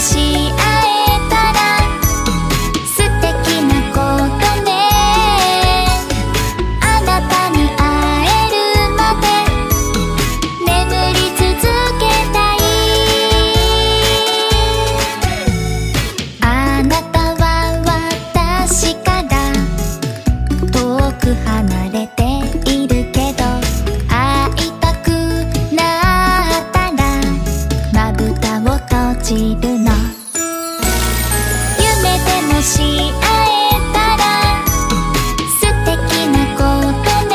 しいちるの夢でもし合えたら素敵なことね。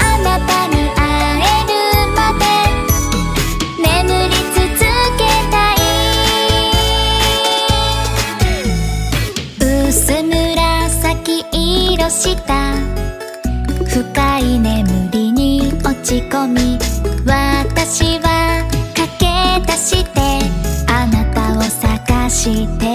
あなたに会えるまで眠り続けたい。薄紫色した深い眠りに落ち込み私はして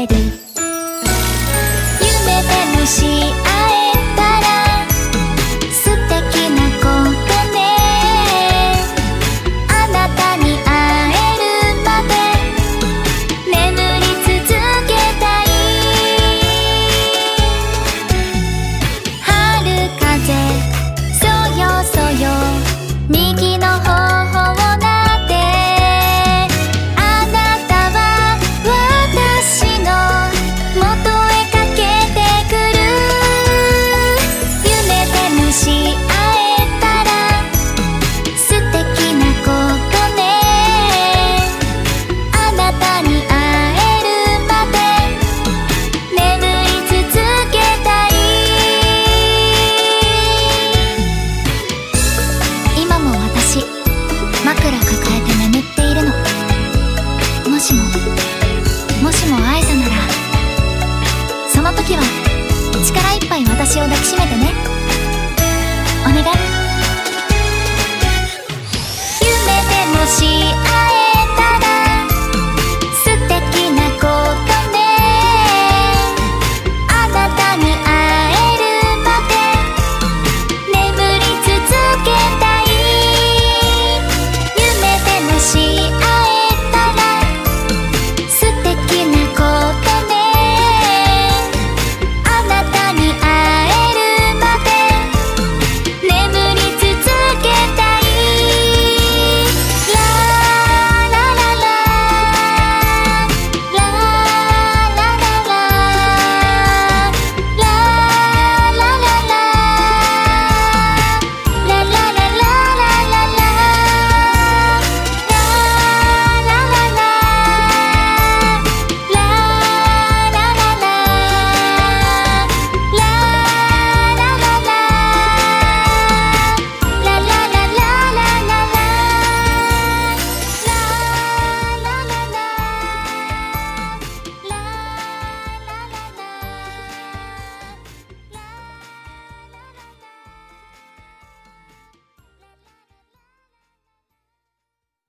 を抱きしめてね。お願い。夢でもし会えたら素敵なことねあなたに会えるまで眠り続けたい。夢